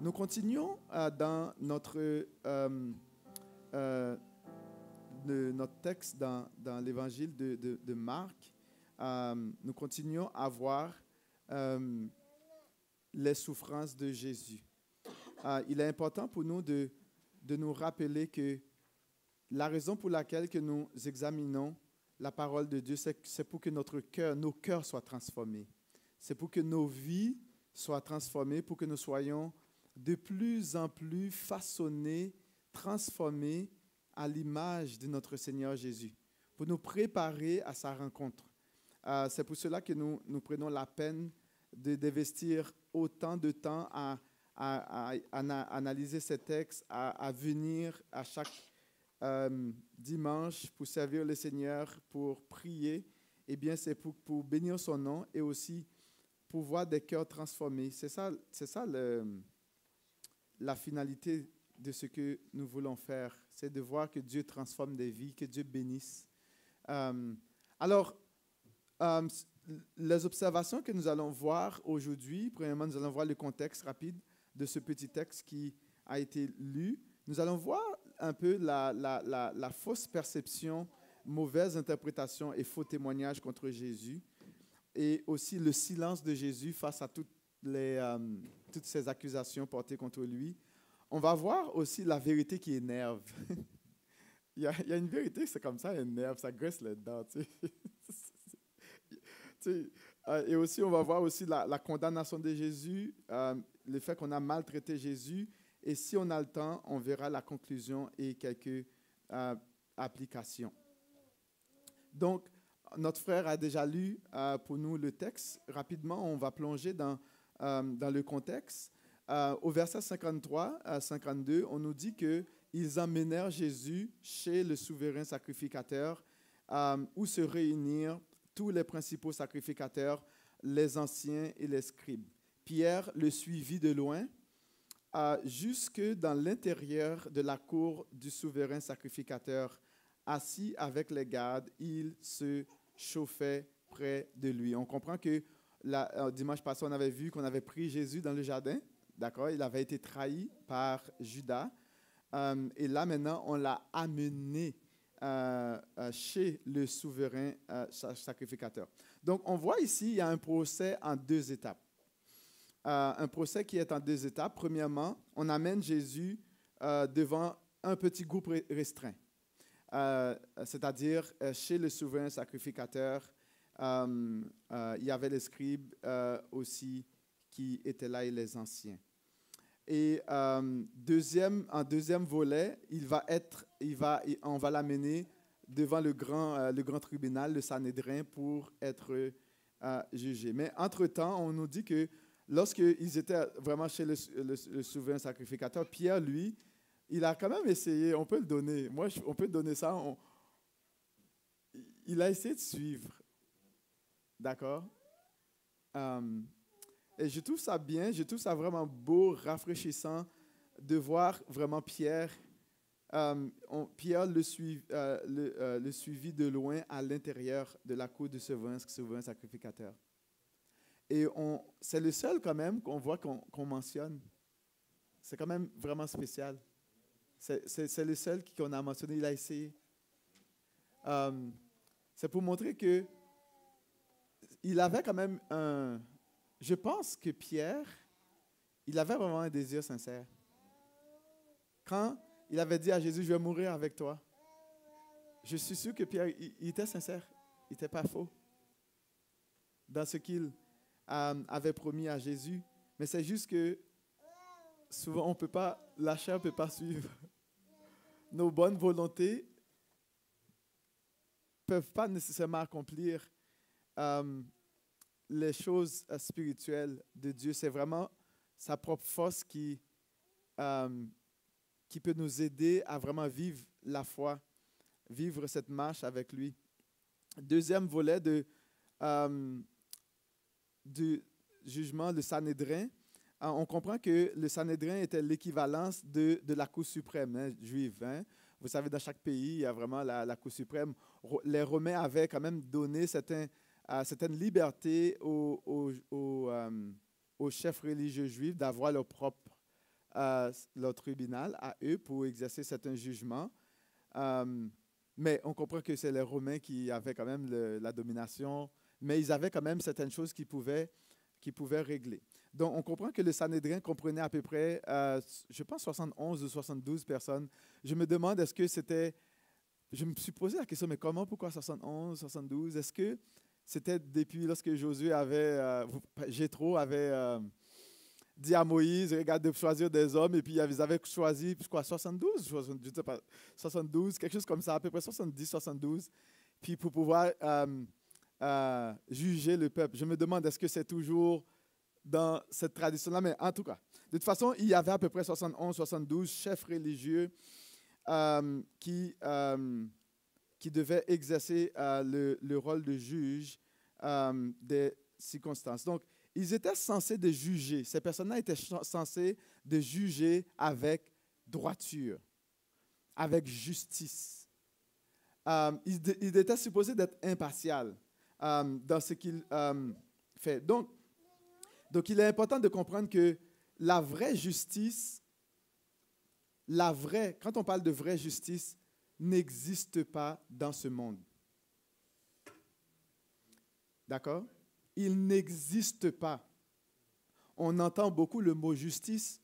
Nous continuons euh, dans notre, euh, euh, notre texte dans, dans l'évangile de, de- Marc. Nous continuons à voir les souffrances de Jésus. Il est important pour nous de, de nous rappeler que la raison pour laquelle que nous examinons la parole de Dieu, c'est pour que notre cœur, nos cœurs soient transformés. C'est pour que nos vies soient transformées, pour que nous soyons de plus en plus façonnés, transformés à l'image de notre Seigneur Jésus, pour nous préparer à sa rencontre. Euh, c'est pour cela que nous, prenons la peine d'investir autant de temps à, à- à- à ana- analyser ces textes, à, à venir à chaque euh, dimanche pour servir le Seigneur, pour prier. Eh bien, c'est pour, pour bénir son nom et aussi pour voir des cœurs transformés. C'est ça, c'est ça le, la finalité de ce que nous voulons faire. C'est de voir que Dieu transforme des vies, que Dieu bénisse. Euh, alors, euh, les observations que nous allons voir aujourd'hui, premièrement, nous allons voir le contexte rapide de ce petit texte qui a été lu. Nous allons voir un peu la fausse perception, mauvaise interprétation et faux témoignage contre Jésus, et aussi le silence de Jésus face à toutes, les, euh, toutes ces accusations portées contre lui. On va voir aussi la vérité qui énerve. il, y a, une vérité, c'est comme ça, elle énerve, ça graisse les dents. euh, et aussi, on va voir aussi la, condamnation de Jésus, euh, le fait qu'on a maltraité Jésus. Et si on a le temps, on verra la conclusion et quelques euh, applications. Donc, notre frère a déjà lu pour nous le texte. Rapidement, on va plonger dans, dans le contexte. Euh, au verset 53 à 52, on nous dit qu'ils emmenèrent Jésus chez le souverain sacrificateur euh, où se réunirent tous les principaux sacrificateurs, les anciens et les scribes. Pierre le suivit de loin euh, jusque dans l'intérieur de la cour du souverain sacrificateur. Assis avec les gardes, il se chauffait près de lui. On comprend que euh, dimanche passé, on avait vu qu'on avait pris Jésus dans le jardin. D'accord? Il avait été trahi par Judas. Euh, et là, maintenant, on l'a amené euh, chez le souverain sa- sacrificateur. Donc, on voit ici, il y a un procès en deux étapes. Un procès qui est en deux étapes. Premièrement, on amène Jésus devant un petit groupe re- restreint, c'est-à-dire chez le souverain sacrificateur. Euh, euh, il y avait les scribes euh, aussi qui étaient là et les anciens. Et euh, deuxième, en deuxième volet, il va être, il va, on va l'amener devant le grand, le grand tribunal, le Sanhédrin, pour être jugé. Mais entre-temps, on nous dit que lorsqu'ils étaient vraiment chez le, souverain sacrificateur, Pierre, lui, il a quand même essayé, on peut le donner, moi, on peut donner ça, il a essayé de suivre. D'accord? Euh, et je trouve ça bien, je trouve ça vraiment beau, rafraîchissant de voir vraiment Pierre. on- Pierre le, euh, euh, le suivit de loin à l'intérieur de la cour du souverain, souverain sacrificateur. Et c'est le seul quand même qu'on voit qu'on mentionne. C'est quand même vraiment spécial. C'est le seul qu'on a mentionné, il a essayé. Euh, c'est pour montrer que il avait quand même un, je pense que Pierre, il avait vraiment un désir sincère. Quand il avait dit à Jésus, je vais mourir avec toi, je suis sûr que Pierre, il, était sincère, il n'était pas faux dans ce qu'il euh, avait promis à Jésus. Mais c'est juste que souvent, on peut pas, la chair ne peut pas suivre. Nos bonnes volontés peuvent pas nécessairement accomplir euh, les choses euh, spirituelles de Dieu. C'est vraiment sa propre force qui, euh, qui peut nous aider à vraiment vivre la foi, vivre cette marche avec lui. Deuxième volet de, du jugement, le Sanhédrin. Euh, on comprend que le Sanhédrin était l'équivalence de, de la Cour suprême hein, juive. hein. Vous savez, dans chaque pays, il y a vraiment la, la Cour suprême. Les Romains avaient quand même donné certains, euh, certaines libertés aux, aux chefs religieux juifs d'avoir leur propre euh, leur tribunal à eux pour exercer certains jugements. Euh, mais on comprend que c'est les Romains qui avaient quand même la domination, mais ils avaient quand même certaines choses qu'ils pouvaient, qui pouvaient régler. Donc, on comprend que le Sanhédrin comprenait à peu près, euh, je pense, 71 ou 72 personnes. Je me demande, est-ce que c'était... Je me suis posé la question, mais comment, pourquoi 71, 72 Est-ce que c'était depuis lorsque Josué avait, euh, avait euh, dit à Moïse, regarde, de choisir des hommes, et puis ils avaient choisi, quoi, 72, je sais pas, 72, quelque chose comme ça, à peu près 70, 72, puis pour pouvoir juger le peuple. Je me demande, est-ce que c'est toujours dans cette tradition-là, mais en tout cas, de toute façon, il y avait à peu près 71, 72 chefs religieux euh, qui, euh, qui devaient exercer euh, le, le, rôle de juge des circonstances. Donc, ils étaient censés de juger, ces personnes-là étaient censées de juger avec droiture, avec justice. ils, ils, étaient supposés d'être impartial dans ce qu'ils font. Donc, donc, il est important de comprendre que la vraie justice, la vraie, quand on parle de vraie justice, n'existe pas dans ce monde. D'accord? Il n'existe pas. On entend beaucoup le mot justice,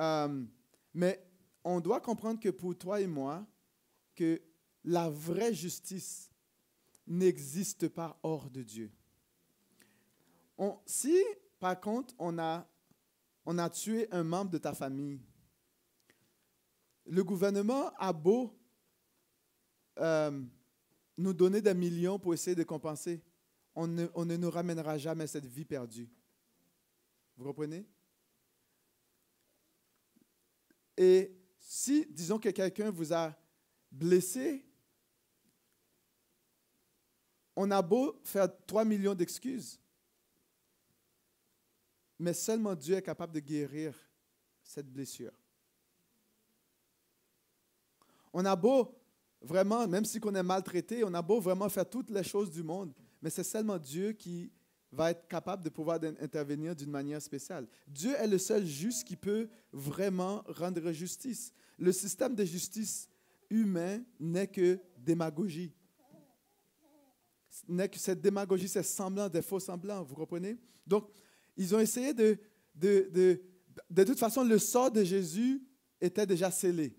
euh, mais on doit comprendre que pour toi et moi, que la vraie justice n'existe pas hors de Dieu. On, si par contre, on a, on a tué un membre de ta famille. Le gouvernement a beau euh, nous donner des millions pour essayer de compenser, on ne, on ne nous ramènera jamais cette vie perdue. Vous comprenez? Et si, disons que quelqu'un vous a blessé, on a beau faire 3 millions d'excuses, mais seulement Dieu est capable de guérir cette blessure. On a beau vraiment, même si on est maltraité, on a beau vraiment faire toutes les choses du monde, mais c'est seulement Dieu qui va être capable de pouvoir intervenir d'une manière spéciale. Dieu est le seul juste qui peut vraiment rendre justice. Le système de justice humain n'est que démagogie. N'est que cette démagogie, c'est semblant, des faux semblants, vous comprenez? Donc, ils ont essayé de, de, de, de toute façon, le sort de Jésus était déjà scellé.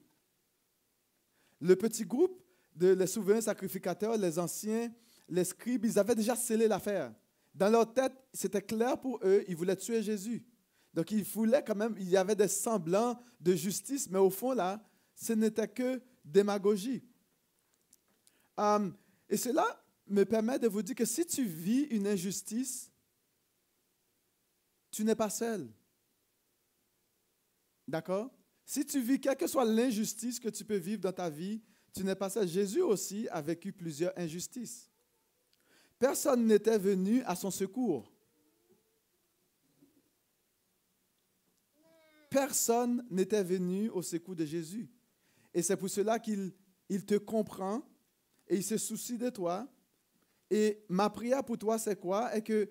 Le petit groupe de les souverains sacrificateurs, les anciens, les scribes, ils avaient déjà scellé l'affaire. Dans leur tête, c'était clair pour eux, ils voulaient tuer Jésus. Donc ils voulaient quand même, il y avait des semblants de justice, mais au fond, là, ce n'était que démagogie. Um, et cela me permet de vous dire que si tu vis une injustice, tu n'es pas seul. D'accord? Si tu vis, quelle que soit l'injustice que tu peux vivre dans ta vie, tu n'es pas seul. Jésus aussi a vécu plusieurs injustices. Personne n'était venu à son secours. Personne n'était venu au secours de Jésus. Et c'est pour cela qu'il il te comprend et il se soucie de toi. Et ma prière pour toi, c'est quoi? Est que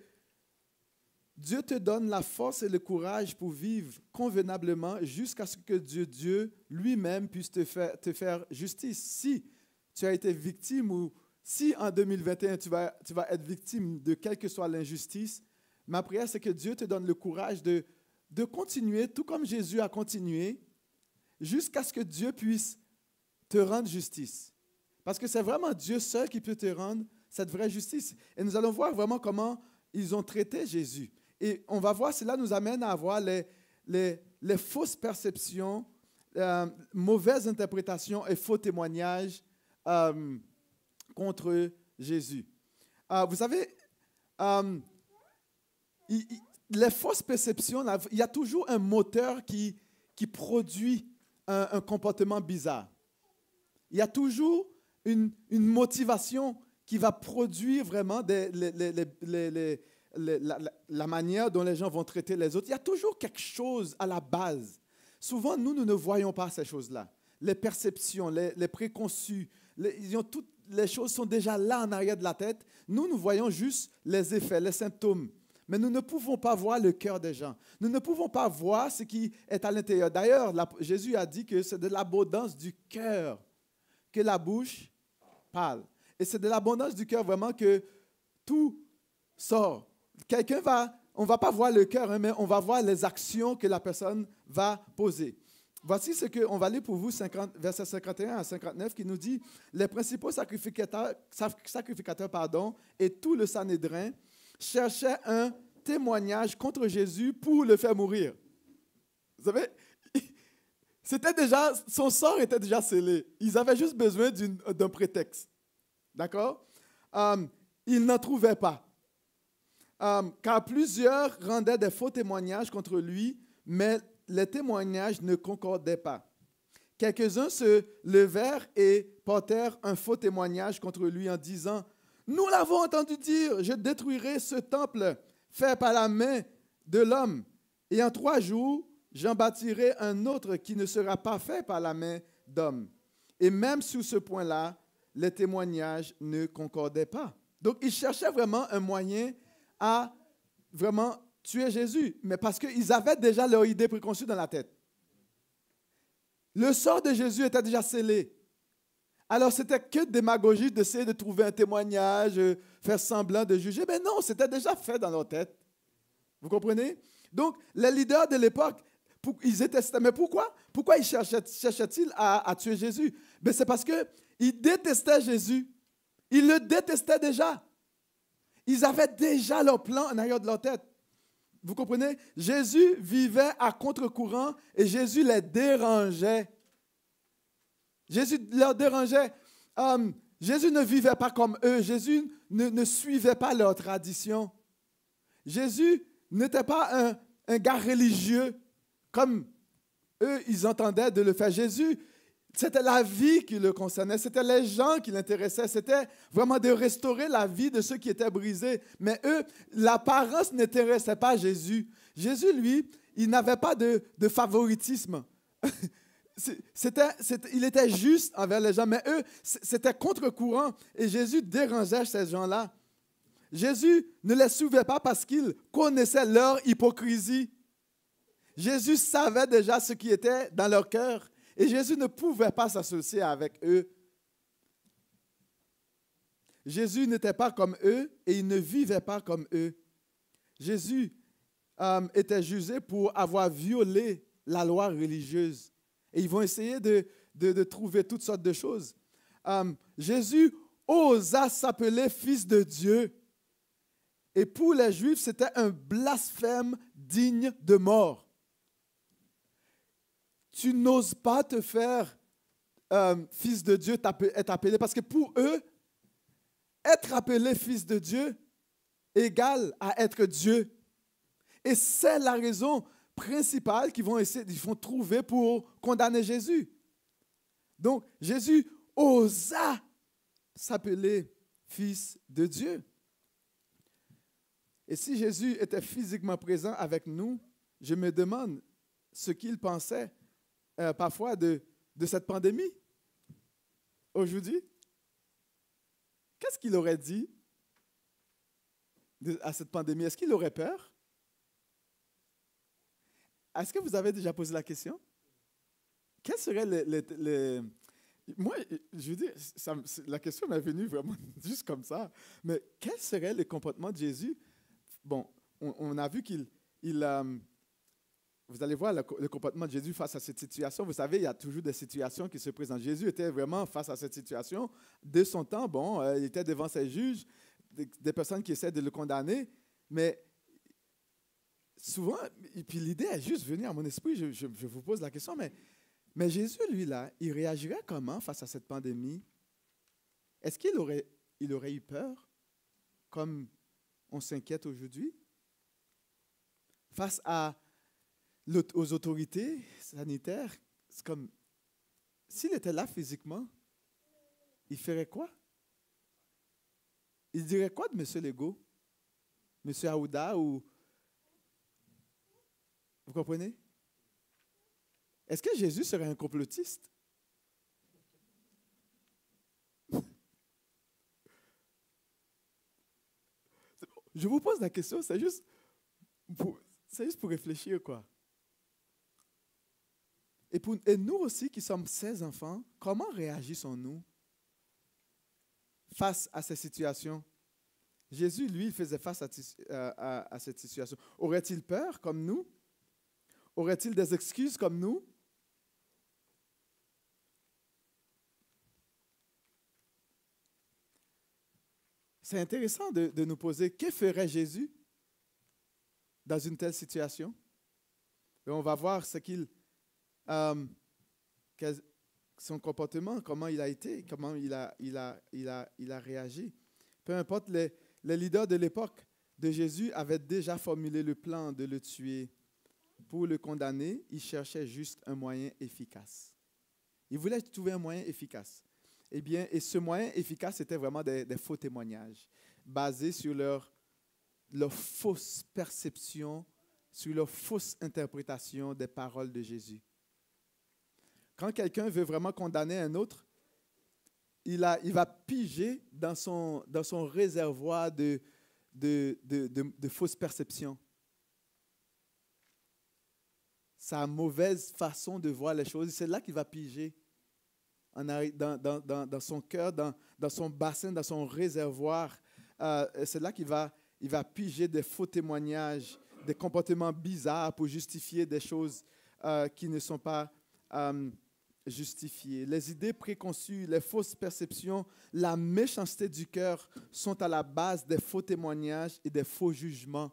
Dieu te donne la force et le courage pour vivre convenablement jusqu'à ce que Dieu, Dieu lui-même puisse te faire, justice. Si tu as été victime ou si en 2021 tu vas, tu vas être victime de quelle que soit l'injustice, ma prière c'est que Dieu te donne le courage de, de continuer, tout comme Jésus a continué, jusqu'à ce que Dieu puisse te rendre justice. Parce que c'est vraiment Dieu seul qui peut te rendre cette vraie justice. Et nous allons voir vraiment comment ils ont traité Jésus. Et on va voir, cela nous amène à avoir les, les, fausses perceptions, euh, mauvaises interprétations et faux témoignages euh, contre Jésus. Euh, vous savez, les fausses perceptions, il y a toujours un moteur qui, qui produit un, comportement bizarre. Il y a toujours une, une, motivation qui va produire vraiment des, les, les, la, manière dont les gens vont traiter les autres. Il y a toujours quelque chose à la base. Souvent, nous, nous ne voyons pas ces choses-là. Les perceptions, les, préconçus, toutes les choses sont déjà là en arrière de la tête. Nous, nous voyons juste les effets, les symptômes. mais nous ne pouvons pas voir le cœur des gens. Nous ne pouvons pas voir ce qui est à l'intérieur. D'ailleurs, Jésus a dit que c'est de l'abondance du cœur que la bouche parle. Et c'est de l'abondance du cœur vraiment que tout sort. Quelqu'un va, on va pas voir le cœur, hein, mais on va voir les actions que la personne va poser. Voici ce qu'on va lire pour vous, 50, verset 51 à 59, qui nous dit Les principaux sacrificateurs, pardon, et tout le Sanhédrin cherchaient un témoignage contre Jésus pour le faire mourir. Vous savez, c'était déjà, son sort était déjà scellé. Ils avaient juste besoin d'un prétexte. D'accord? Um, Ils n'en trouvaient pas. Car plusieurs rendaient des faux témoignages contre lui, mais les témoignages ne concordaient pas. Quelques-uns se levèrent et portèrent un faux témoignage contre lui en disant, Nous l'avons entendu dire, je détruirai ce temple fait par la main de l'homme, et en trois jours, j'en bâtirai un autre qui ne sera pas fait par la main d'homme. Et même sur ce point-là, les témoignages ne concordaient pas. Donc, ils cherchaient vraiment un moyen à vraiment tuer Jésus, mais parce qu'ils avaient déjà leur idée préconçue dans la tête. Le sort de Jésus était déjà scellé. Alors, c'était que démagogie d'essayer de trouver un témoignage, euh, faire semblant de juger. Mais non, c'était déjà fait dans leur tête. Vous comprenez? Donc, les leaders de l'époque, ils étaient. Mais pourquoi? Pourquoi ils cherchaient-ils à, tuer Jésus? Mais c'est parce qu'ils détestaient Jésus. Ils le détestaient déjà. Ils avaient déjà leur plan en arrière de leur tête. Vous comprenez? Jésus vivait à contre-courant et Jésus les dérangeait. Jésus leur dérangeait. Um, Jésus ne vivait pas comme eux. Jésus ne, ne suivait pas leur tradition. Jésus n'était pas un, un gars religieux comme eux, ils entendaient de le faire. Jésus c'était la vie qui le concernait, c'était les gens qui l'intéressaient, c'était vraiment de restaurer la vie de ceux qui étaient brisés. Mais eux, l'apparence n'intéressait pas Jésus. Jésus, lui, il n'avait pas de, favoritisme. C'était, il était juste envers les gens, mais eux, c'était contre-courant. Et Jésus dérangeait ces gens-là. Jésus ne les souvait pas parce qu'il connaissait leur hypocrisie. Jésus savait déjà ce qui était dans leur cœur. Et Jésus ne pouvait pas s'associer avec eux. Jésus n'était pas comme eux et il ne vivait pas comme eux. Jésus euh, était jugé pour avoir violé la loi religieuse. Et ils vont essayer de, trouver toutes sortes de choses. Euh, Jésus osa s'appeler fils de Dieu. Et pour les Juifs, c'était un blasphème digne de mort tu n'oses pas te faire euh, fils de Dieu, être appelé, parce que pour eux, être appelé fils de Dieu égale à être Dieu. Et c'est la raison principale qu'ils vont essayer, ils vont trouver pour condamner Jésus. Donc, Jésus osa s'appeler fils de Dieu. Et si Jésus était physiquement présent avec nous, je me demande ce qu'il pensait euh, parfois de, cette pandémie aujourd'hui? Qu'est-ce qu'il aurait dit à cette pandémie? Est-ce qu'il aurait peur? Est-ce que vous avez déjà posé la question? Quel serait le, Moi, je veux dire, la question m'est venue vraiment juste comme ça. Mais quel serait le comportement de Jésus? Bon, on, a vu qu'il il, euh, vous allez voir le, comportement de Jésus face à cette situation. Vous savez, il y a toujours des situations qui se présentent. Jésus était vraiment face à cette situation. De son temps, bon, euh, il était devant ses juges, des, personnes qui essaient de le condamner, mais souvent, et puis l'idée est juste venue à mon esprit, je, vous pose la question, mais, mais Jésus, lui, là, il réagirait comment face à cette pandémie? Est-ce qu'il aurait, il aurait eu peur, comme on s'inquiète aujourd'hui? Face à aux autorités sanitaires, c'est comme, s'il était là physiquement, il ferait quoi? Il dirait quoi de M. Legault? M. Aouda ou... Vous comprenez? Est-ce que Jésus serait un complotiste? je vous pose la question, c'est juste, juste pour réfléchir, quoi. Et, nous aussi qui sommes 16 enfants, comment réagissons-nous face à ces situations? Jésus, lui, faisait face à, à cette situation. Aurait-il peur comme nous? Aurait-il des excuses comme nous? C'est intéressant de, nous poser, que ferait Jésus dans une telle situation? Et on va voir ce qu'il, euh, son comportement, comment il a été, comment il a, il a, il a, il a réagi. Peu importe, les, les leaders de l'époque de Jésus avaient déjà formulé le plan de le tuer. Pour le condamner, ils cherchaient juste un moyen efficace. Ils voulaient trouver un moyen efficace. Eh bien, et ce moyen efficace, c'était vraiment des, faux témoignages, basés sur leur, leur fausse perception, sur leur fausse interprétation des paroles de Jésus. Quand quelqu'un veut vraiment condamner un autre, il, a, il va piger dans son, dans son réservoir de, de, de, de fausses perceptions sa mauvaise façon de voir les choses. C'est là qu'il va piger dans, son cœur, dans, dans, son bassin, dans son réservoir. Euh, c'est là qu'il va, il va piger des faux témoignages, des comportements bizarres pour justifier des choses euh, qui ne sont pas euh, justifiées. Les idées préconçues, les fausses perceptions, la méchanceté du cœur sont à la base des faux témoignages et des faux jugements.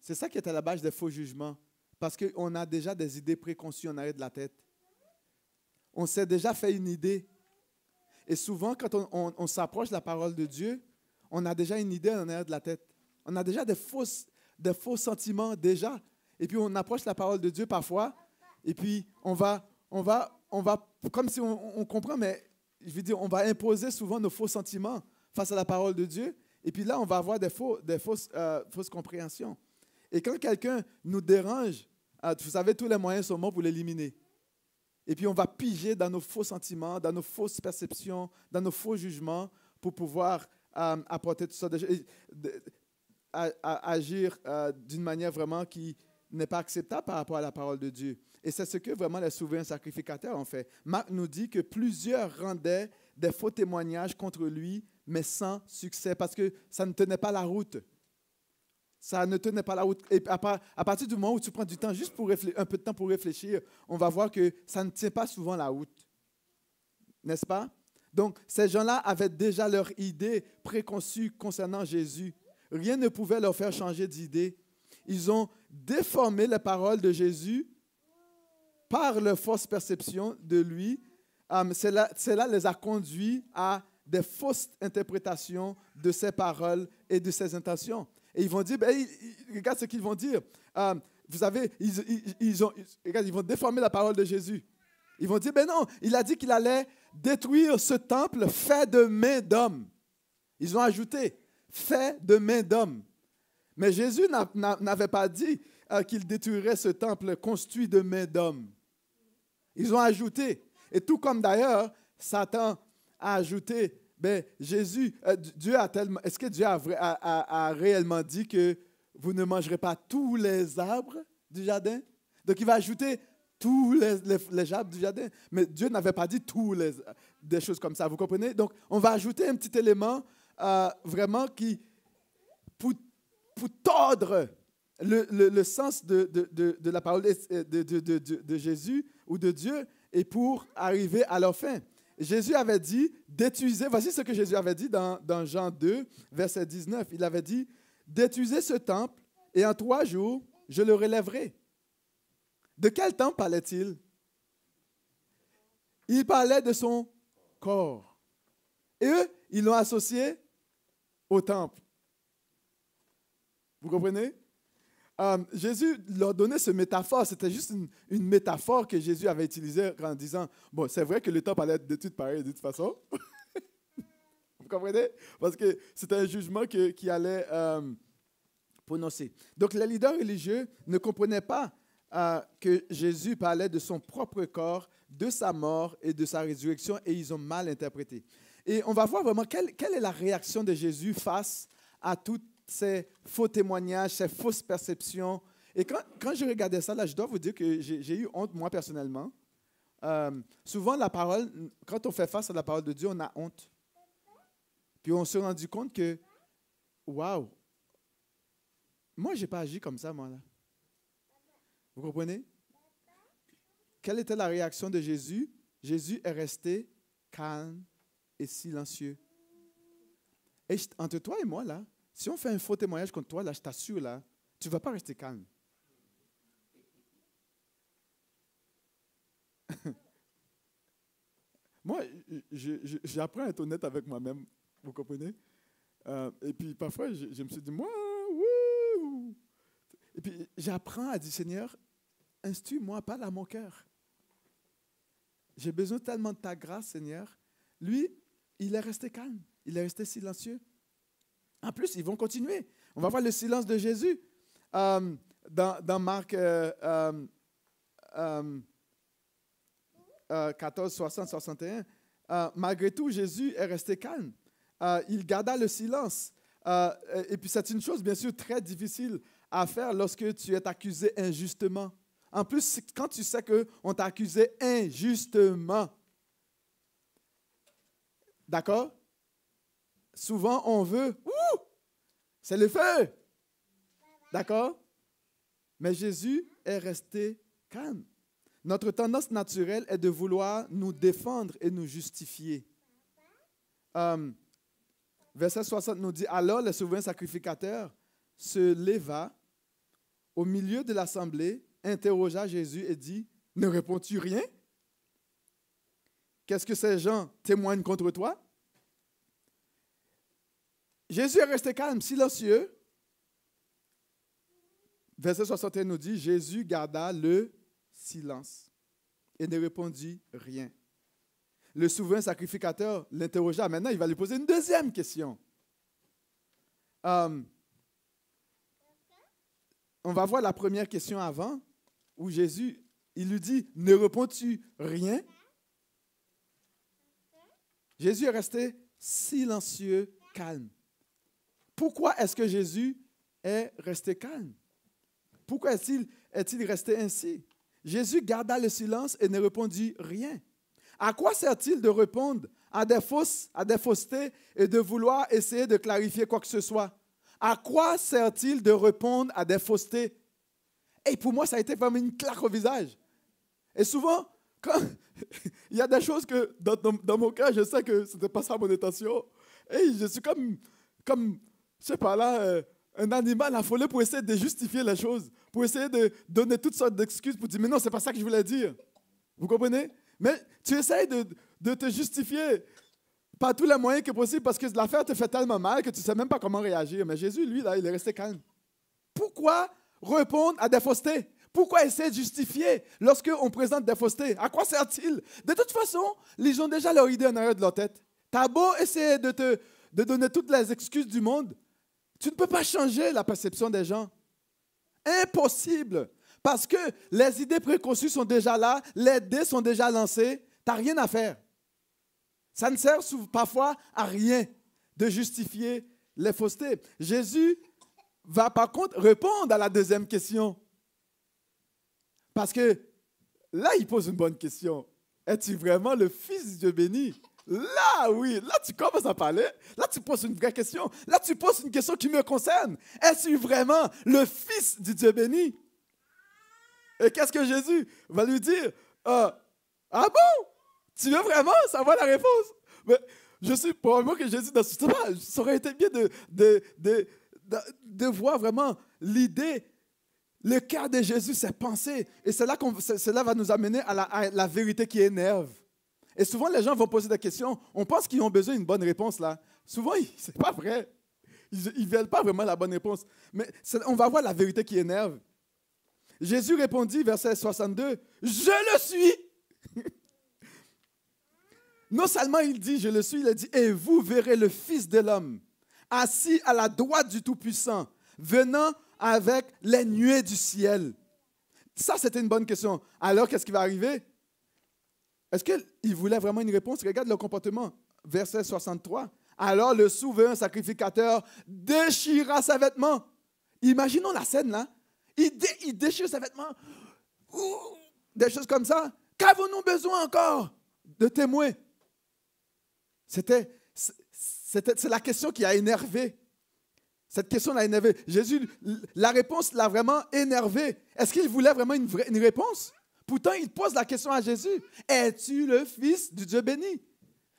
C'est ça qui est à la base des faux jugements. Parce qu'on a déjà des idées préconçues en arrière de la tête on s'est déjà fait une idée. Et souvent, quand on, s'approche de la parole de Dieu, on a déjà une idée en arrière de la tête. On a déjà des, fausses, des faux sentiments déjà. Et puis on approche la parole de Dieu parfois, et puis on va, on va, on va comme si on, comprend, mais je veux dire, on va imposer souvent nos faux sentiments face à la parole de Dieu. Et puis là, on va avoir des, faux, des fausses, euh, fausses compréhensions. Et quand quelqu'un nous dérange, euh, vous savez, tous les moyens sont bons pour l'éliminer. Et puis on va piger dans nos faux sentiments, dans nos fausses perceptions, dans nos faux jugements pour pouvoir euh, apporter tout ça, agir d'une manière vraiment qui n'est pas acceptable par rapport à la parole de Dieu. Et c'est ce que vraiment les souverains sacrificateurs ont fait. Marc nous dit que plusieurs rendaient des faux témoignages contre lui, mais sans succès, parce que ça ne tenait pas la route ça ne tenait pas la route. Et à, partir du moment où tu prends du temps, juste pour un peu de temps pour réfléchir, on va voir que ça ne tient pas souvent la route. N'est-ce pas? Donc, ces gens-là avaient déjà leur idée préconçue concernant Jésus. Rien ne pouvait leur faire changer d'idée. Ils ont déformé les paroles de Jésus par leur fausse perception de lui. Um, cela, les a conduits à des fausses interprétations de ses paroles et de ses intentions. Et ils vont dire, ben, regarde ce qu'ils vont dire. Euh, vous savez, ils, ont, vont déformer la parole de Jésus. Ils vont dire, ben non, il a dit qu'il allait détruire ce temple fait de main d'homme. Ils ont ajouté, fait de main d'homme. Mais Jésus n'avait pas dit euh, qu'il détruirait ce temple construit de main d'homme. Ils ont ajouté. Et tout comme d'ailleurs, Satan a ajouté ben, Jésus, euh, Dieu a tellement. Est-ce que Dieu a, a, réellement dit que vous ne mangerez pas tous les arbres du jardin? Donc, il va ajouter tous les, arbres du jardin. Mais Dieu n'avait pas dit tous les, des choses comme ça. Vous comprenez? Donc, on va ajouter un petit élément euh, vraiment qui, pour, pour tordre le, le, sens de, de, de, la parole de, de, Jésus ou de Dieu et pour arriver à leur fin. Jésus avait dit, détruisez, voici ce que Jésus avait dit dans, Jean 2, verset 19. Il avait dit, détruisez ce temple et en trois jours, je le relèverai. De quel temple parlait-il? Il parlait de son corps. Et eux, ils l'ont associé au temple. Vous comprenez? Euh, Jésus leur donnait ce métaphore. C'était juste une, métaphore que Jésus avait utilisée en disant Bon, c'est vrai que le temple allait être détruit pareil de toute façon. Vous comprenez? Parce que c'était un jugement qui allait euh, prononcer. Donc, les leaders religieux ne comprenaient pas euh, que Jésus parlait de son propre corps, de sa mort et de sa résurrection, et ils ont mal interprété. Et on va voir vraiment quelle, quelle est la réaction de Jésus face à tous ces faux témoignages, ces fausses perceptions. Et quand, quand je regardais ça, là, je dois vous dire que j'ai eu honte, moi personnellement. Euh, souvent, la parole, quand on fait face à la parole de Dieu, on a honte. Puis on s'est rendu compte que, waouh, moi, je n'ai pas agi comme ça, moi, là. Vous comprenez? Quelle était la réaction de Jésus? Jésus est resté calme et silencieux. Et entre toi et moi, là, si on fait un faux témoignage contre toi, là, je t'assure, là, tu ne vas pas rester calme. moi, j'apprends à être honnête avec moi-même. Vous comprenez? Euh, et puis parfois, je, me suis dit, moi, wouh! Et puis j'apprends à dire, Seigneur, instruis-moi, parle à mon cœur. J'ai besoin tellement de ta grâce, Seigneur. Lui, il est resté calme, il est resté silencieux. En plus, ils vont continuer. On va voir le silence de Jésus euh, dans, Marc 14, 60, 61. malgré tout, Jésus est resté calme. Euh, il garda le silence. Euh, et puis c'est une chose, bien sûr, très difficile à faire lorsque tu es accusé injustement. En plus, quand tu sais qu'on t'a accusé injustement. D'accord? Souvent, on veut, c'est le feu. D'accord? Mais Jésus est resté calme. Notre tendance naturelle est de vouloir nous défendre et nous justifier. Euh, Verset 60 nous dit, alors le souverain sacrificateur se leva au milieu de l'assemblée, interrogea Jésus et dit, ne réponds-tu rien? Qu'est-ce que ces gens témoignent contre toi? Jésus est resté calme, silencieux. Verset 61 nous dit, Jésus garda le silence et ne répondit rien le souverain sacrificateur l'interrogea. Maintenant, il va lui poser une deuxième question. Euh, on va voir la première question avant, où Jésus, il lui dit, ne réponds-tu rien? Jésus est resté silencieux, calme. Pourquoi est-ce que Jésus est resté calme? Pourquoi est-il est resté ainsi? Jésus garda le silence et ne répondit rien. À quoi sert-il de répondre à des fausses, à des faussetés et de vouloir essayer de clarifier quoi que ce soit? À quoi sert-il de répondre à des faussetés? Et pour moi, ça a été vraiment une claque au visage. Et souvent, quand il y a des choses que dans, mon cas, je sais que ce n'était pas ça mon intention. Et je suis comme, comme sais pas là, euh, un animal affolé pour essayer de justifier les choses, pour essayer de donner toutes sortes d'excuses pour dire, mais non, c'est pas ça que je voulais dire. Vous comprenez? Mais tu essayes de, te justifier par tous les moyens que possible parce que l'affaire te fait tellement mal que tu ne sais même pas comment réagir. Mais Jésus, lui, là, il est resté calme. Pourquoi répondre à des faussetés? Pourquoi essayer de justifier lorsqu'on présente des faussetés? À quoi sert-il? De toute façon, ils ont déjà leur idée en arrière de leur tête. Tu as beau essayer de te de donner toutes les excuses du monde, tu ne peux pas changer la perception des gens. Impossible. Parce que les idées préconçues sont déjà là, les dés sont déjà lancés, tu n'as rien à faire. Ça ne sert parfois à rien de justifier les faussetés. Jésus va par contre répondre à la deuxième question. Parce que là, il pose une bonne question. Es-tu vraiment le Fils du Dieu béni? Là, oui, là, tu commences à parler. Là, tu poses une vraie question. Là, tu poses une question qui me concerne. Es-tu vraiment le Fils du Dieu béni? Et qu'est-ce que Jésus va lui dire? ah, ah bon? Tu veux vraiment savoir la réponse? Mais je suis probablement que Jésus, dans ce temps ça aurait été bien de, voir vraiment l'idée, le cœur de Jésus, ses pensées. Et cela, cela va nous amener à la vérité qui énerve. Et souvent, les gens vont poser des questions. On pense qu'ils ont besoin d'une bonne réponse là. Souvent, ce n'est pas vrai. Ils ne veulent pas vraiment la bonne réponse. Mais on va voir la vérité qui énerve. Jésus répondit, verset 62, Je le suis. non seulement il dit, Je le suis, il a dit, Et vous verrez le Fils de l'homme assis à la droite du Tout-Puissant, venant avec les nuées du ciel. Ça, c'était une bonne question. Alors, qu'est-ce qui va arriver? Est-ce qu'il voulait vraiment une réponse? Regarde le comportement. verset 63. Alors le souverain sacrificateur déchira ses vêtements. Imaginons la scène là. Il, déchire ses vêtements. des choses comme ça. Qu'avons-nous besoin encore de témoins? C'était, c'est la question qui a énervé. Cette question l'a énervé. Jésus, la réponse l'a vraiment énervé. Est-ce qu'il voulait vraiment une réponse? Pourtant, il pose la question à Jésus. Es-tu le Fils du Dieu béni?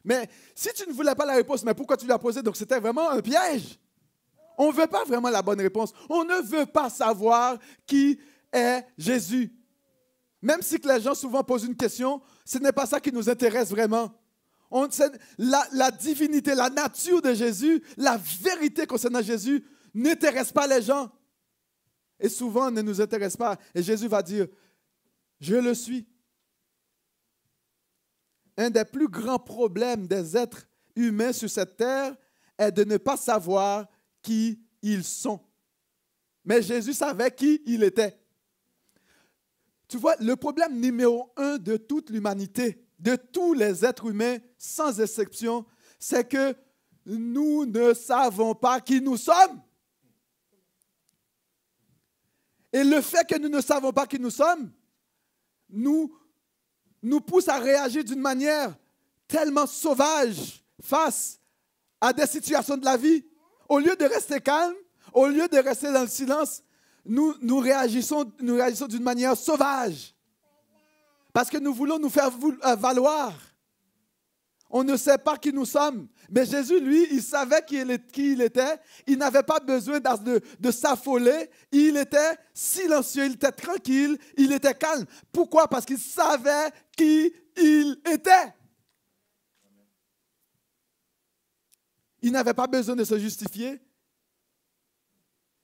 Mais si tu ne voulais pas la réponse, mais pourquoi tu l'as posée? Donc c'était vraiment un piège. On ne veut pas vraiment la bonne réponse. On ne veut pas savoir qui est Jésus. Même si les gens souvent posent une question, ce n'est pas ça qui nous intéresse vraiment. On, la, la divinité, la nature de Jésus, la vérité concernant Jésus n'intéresse pas les gens. Et souvent ne nous intéresse pas. Et Jésus va dire, je le suis. Un des plus grands problèmes des êtres humains sur cette terre est de ne pas savoir qui ils sont. Mais Jésus savait qui il était. Tu vois, le problème numéro un de toute l'humanité, de tous les êtres humains, sans exception, c'est que nous ne savons pas qui nous sommes. Et le fait que nous ne savons pas qui nous sommes, nous, nous pousse à réagir d'une manière tellement sauvage face à des situations de la vie. Au lieu de rester calme, au lieu de rester dans le silence, nous, réagissons d'une manière sauvage. Parce que nous voulons nous faire euh, valoir. On ne sait pas qui nous sommes. Mais Jésus, lui, il savait qui il était. Il n'avait pas besoin de, s'affoler. Il était silencieux, il était tranquille, il était calme. Pourquoi? Parce qu'il savait qui il était. Il n'avait pas besoin de se justifier.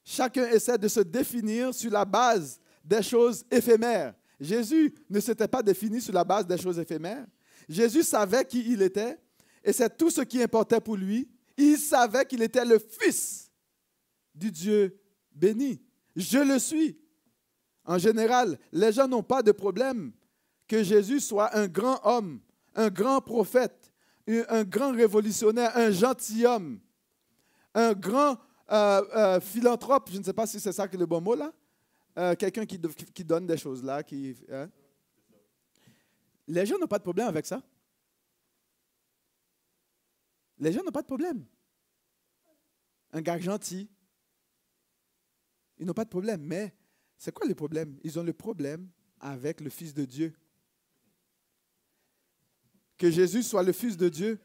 Chacun essaie de se définir sur la base des choses éphémères. Jésus ne s'était pas défini sur la base des choses éphémères. Jésus savait qui il était et c'est tout ce qui importait pour lui. Il savait qu'il était le Fils du Dieu béni. Je le suis. En général, les gens n'ont pas de problème que Jésus soit un grand homme, un grand prophète, un grand révolutionnaire, un gentilhomme, un grand euh, euh, philanthrope. Je ne sais pas si c'est ça que le bon mot là. Euh, quelqu'un qui, donne des choses là. Qui, hein? Les gens n'ont pas de problème avec ça. Les gens n'ont pas de problème. Un gars gentil, ils n'ont pas de problème. Mais c'est quoi le problème? Ils ont le problème avec le Fils de Dieu. Que Jésus soit le Fils de Dieu,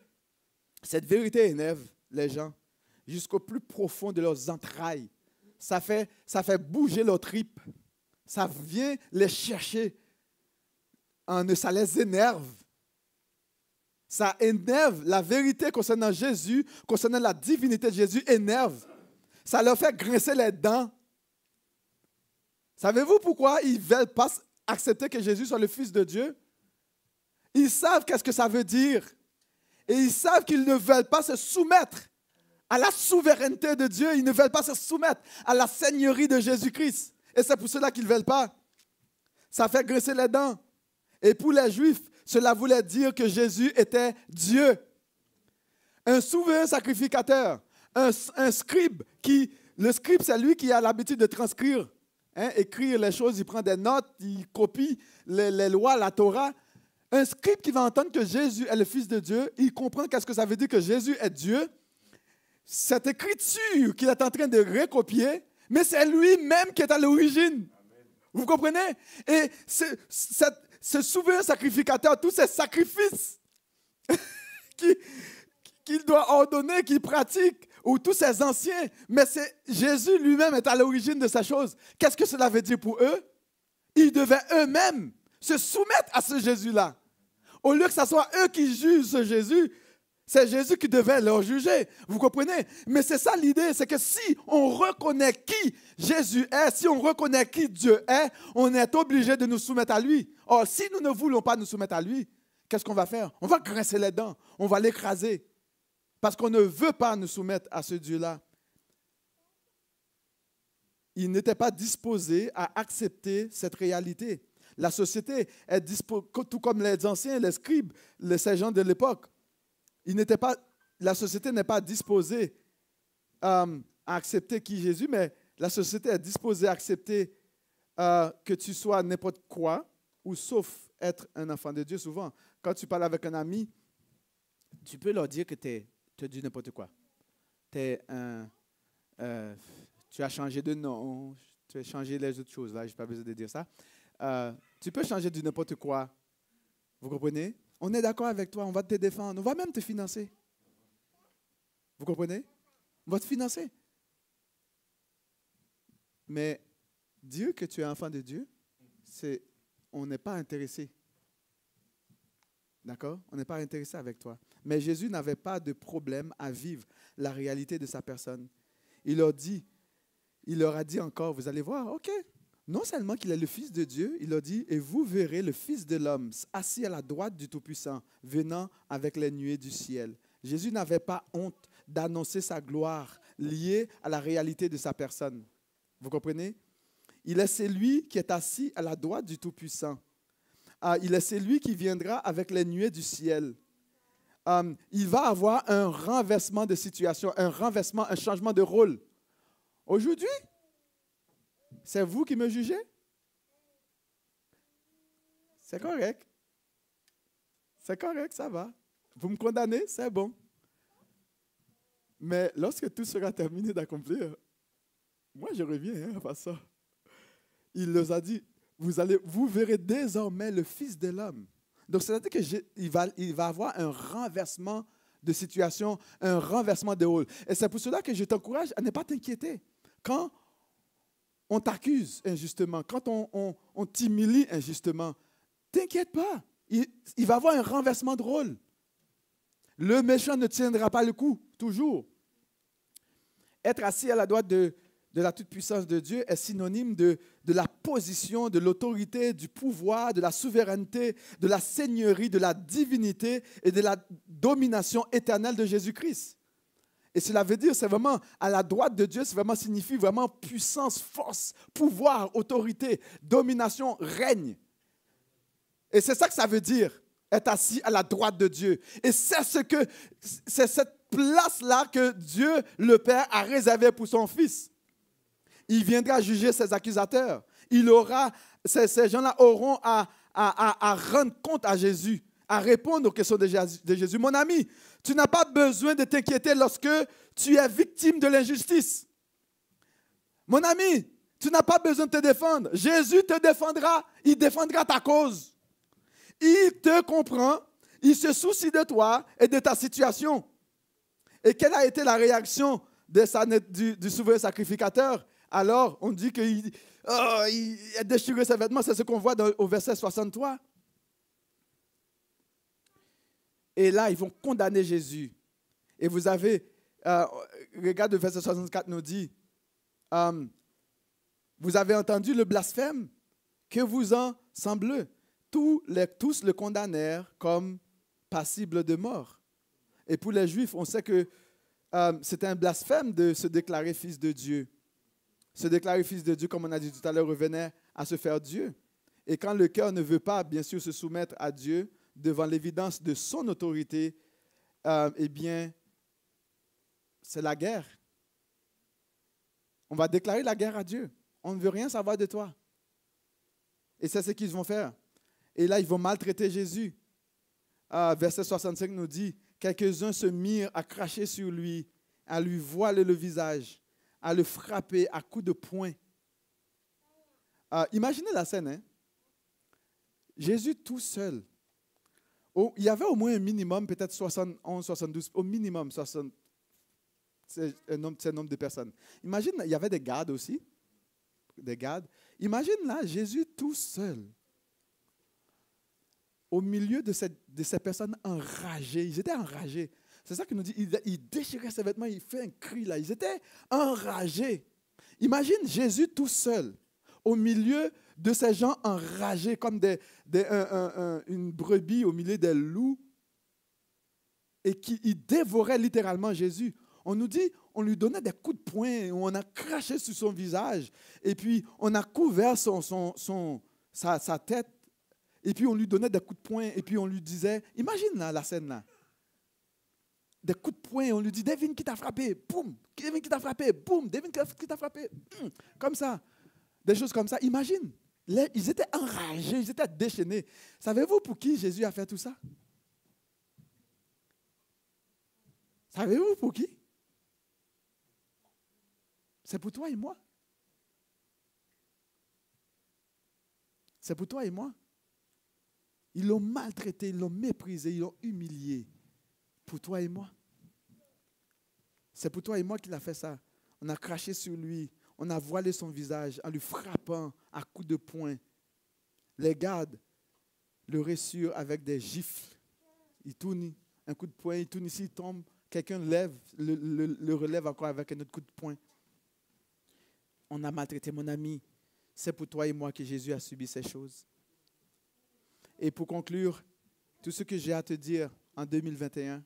cette vérité énerve les gens jusqu'au plus profond de leurs entrailles. Ça fait, ça fait bouger leurs tripes. Ça vient les chercher. Ça les énerve. Ça énerve. La vérité concernant Jésus, concernant la divinité de Jésus, énerve. Ça leur fait grincer les dents. Savez-vous pourquoi ils ne veulent pas accepter que Jésus soit le Fils de Dieu? Ils savent qu'est-ce que ça veut dire. Et ils savent qu'ils ne veulent pas se soumettre à la souveraineté de Dieu. Ils ne veulent pas se soumettre à la seigneurie de Jésus-Christ. Et c'est pour cela qu'ils ne veulent pas. Ça fait grincer les dents. Et pour les Juifs, cela voulait dire que Jésus était Dieu. Un souverain sacrificateur, un, scribe qui, le scribe, c'est lui qui a l'habitude de transcrire, hein, écrire les choses, il prend des notes, il copie les, les, lois, la Torah. Un scribe qui va entendre que Jésus est le Fils de Dieu, il comprend qu'est-ce que ça veut dire que Jésus est Dieu. Cette écriture qu'il est en train de recopier, mais c'est lui-même qui est à l'origine. Vous comprenez? Et cette, ce souverain sacrificateur, tous ces sacrifices qu'il doit ordonner, qu'il pratique, ou tous ces anciens, mais c'est Jésus lui-même est à l'origine de ces choses. Qu'est-ce que cela veut dire pour eux? Ils devaient eux-mêmes se soumettre à ce Jésus-là. Au lieu que ce soit eux qui jugent ce Jésus, c'est Jésus qui devait leur juger. Vous comprenez? Mais c'est ça l'idée, c'est que si on reconnaît qui Jésus est, si on reconnaît qui Dieu est, on est obligé de nous soumettre à lui. Or, si nous ne voulons pas nous soumettre à lui, qu'est-ce qu'on va faire? On va grincer les dents, on va l'écraser. Parce qu'on ne veut pas nous soumettre à ce Dieu-là. Il n'était pas disposé à accepter cette réalité. La société est disposée, tout comme les anciens, les scribes, les gens de l'époque, la société n'est pas disposée euh, à accepter qui Jésus, mais la société est disposée à accepter euh, que tu sois n'importe quoi, ou sauf être un enfant de Dieu. Souvent, quand tu parles avec un ami, tu peux leur dire que tu es, dis n'importe quoi. Euh, tu as changé de nom, tu as changé les autres choses, là, je n'ai pas besoin de dire ça. Tu peux changer du n'importe quoi. Vous comprenez? On est d'accord avec toi, on va te défendre, on va même te financer. Vous comprenez? On va te financer. Mais Dieu que tu es enfant de Dieu, c'est on n'est pas intéressé. D'accord? On n'est pas intéressé avec toi. Mais Jésus n'avait pas de problème à vivre la réalité de sa personne. Il leur dit, il leur a dit encore, vous allez voir, ok, non seulement qu'il est le Fils de Dieu, il a dit, et vous verrez le Fils de l'homme assis à la droite du Tout-Puissant, venant avec les nuées du ciel. Jésus n'avait pas honte d'annoncer sa gloire liée à la réalité de sa personne. Vous comprenez? Il est celui qui est assis à la droite du Tout-Puissant. Ah, il est celui qui viendra avec les nuées du ciel. Um, il va avoir un renversement de situation, un renversement, un changement de rôle. Aujourd'hui, c'est vous qui me jugez? C'est correct. C'est correct, ça va. Vous me condamnez, c'est bon. Mais lorsque tout sera terminé d'accomplir, moi je reviens hein, à ça. Il leur a dit, vous, allez, vous verrez désormais le Fils de l'homme. Donc, c'est-à-dire qu'il va, il va avoir un renversement de situation, un renversement de rôle. Et c'est pour cela que je t'encourage à ne pas t'inquiéter. Quand on t'accuse injustement, quand on, on, t'humilie injustement, t'inquiète pas. Il, va avoir un renversement de rôle. Le méchant ne tiendra pas le coup, toujours. Être assis à la droite de, la toute-puissance de Dieu est synonyme de, de la position, de l'autorité, du pouvoir, de la souveraineté, de la seigneurie, de la divinité et de la domination éternelle de Jésus-Christ. Et cela veut dire, c'est vraiment à la droite de Dieu, ça vraiment signifie vraiment puissance, force, pouvoir, autorité, domination, règne. Et c'est ça que ça veut dire, être assis à la droite de Dieu. Et c'est ce que, c'est cette place-là que Dieu, le Père, a réservée pour son Fils. Il viendra juger ses accusateurs. Il aura, ces, ces gens-là auront à, à, à, rendre compte à Jésus, à répondre aux questions de Jésus. Mon ami, tu n'as pas besoin de t'inquiéter lorsque tu es victime de l'injustice. Mon ami, tu n'as pas besoin de te défendre. Jésus te défendra. Il défendra ta cause. Il te comprend. Il se soucie de toi et de ta situation. Et quelle a été la réaction du, souverain sacrificateur? Alors on dit qu'il oh, a déchiré ses vêtements. C'est ce qu'on voit au verset 63. Et là, ils vont condamner Jésus. Et vous avez, euh, regarde le verset 64 nous dit, euh, vous avez entendu le blasphème? Que vous en semble tous, les, tous le condamnèrent comme passible de mort. Et pour les Juifs, on sait que euh, c'était un blasphème de se déclarer fils de Dieu se déclarer fils de Dieu, comme on a dit tout à l'heure, revenait à se faire Dieu. Et quand le cœur ne veut pas, bien sûr, se soumettre à Dieu devant l'évidence de son autorité, euh, eh bien, c'est la guerre. On va déclarer la guerre à Dieu. On ne veut rien savoir de toi. Et c'est ce qu'ils vont faire. Et là, ils vont maltraiter Jésus. Euh, verset 65 nous dit, quelques-uns se mirent à cracher sur lui, à lui voiler le visage à le frapper à coups de poing. Euh, imaginez la scène. Hein? Jésus tout seul. Il y avait au moins un minimum, peut-être 71, 72, au minimum 60. C'est un, nombre, nombre de personnes. Imagine, il y avait des gardes aussi. Des gardes. Imagine là, Jésus tout seul. Au milieu de, de ces personnes enragées. Ils étaient enragés. C'est ça qu'il nous dit. Il, déchirait ses vêtements, il fait un cri là. Ils étaient enragés. Imagine Jésus tout seul, au milieu de ces gens enragés comme une brebis au milieu des loups, et qui dévorait littéralement Jésus. On nous dit, on lui donnait des coups de poing, on a craché sur son visage, et puis on a couvert sa, tête, et puis on lui donnait des coups de poing, et puis on lui disait, imagine la scène là. des coups de poing. On lui dit, devine qui t'a frappé. Boum. Devine qui t'a frappé. Boum. Devine qui t'a frappé. Comme ça. Des choses comme ça. Imagine. Ils étaient enragés, ils étaient déchaînés. Savez-vous pour qui Jésus a fait tout ça? Savez-vous pour qui? C'est pour toi et moi. C'est pour toi et moi. Ils l'ont maltraité, ils l'ont méprisé, ils l'ont humilié. Pour toi et moi. C'est pour toi et moi qu'il a fait ça. On a craché sur lui, on a voilé son visage en lui frappant à coups de poing. Les gardes le ressurent avec des gifles. Il tourne un coup de poing, il tourne ici, il tombe. Quelqu'un lève, le, relève encore avec un autre coup de poing. On a maltraité mon ami. C'est pour toi et moi que Jésus a subi ces choses. Et pour conclure, tout ce que j'ai à te dire en 2021,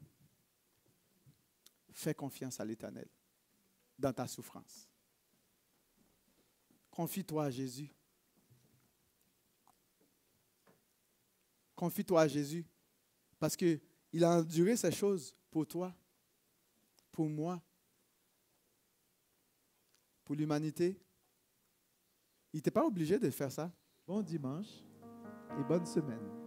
fais confiance à l'Éternel dans ta souffrance. Confie-toi à Jésus. Confie-toi à Jésus. Parce qu'il a enduré ces choses pour toi, pour moi, pour l'humanité. Il n'était pas obligé de faire ça. Bon dimanche et bonne semaine.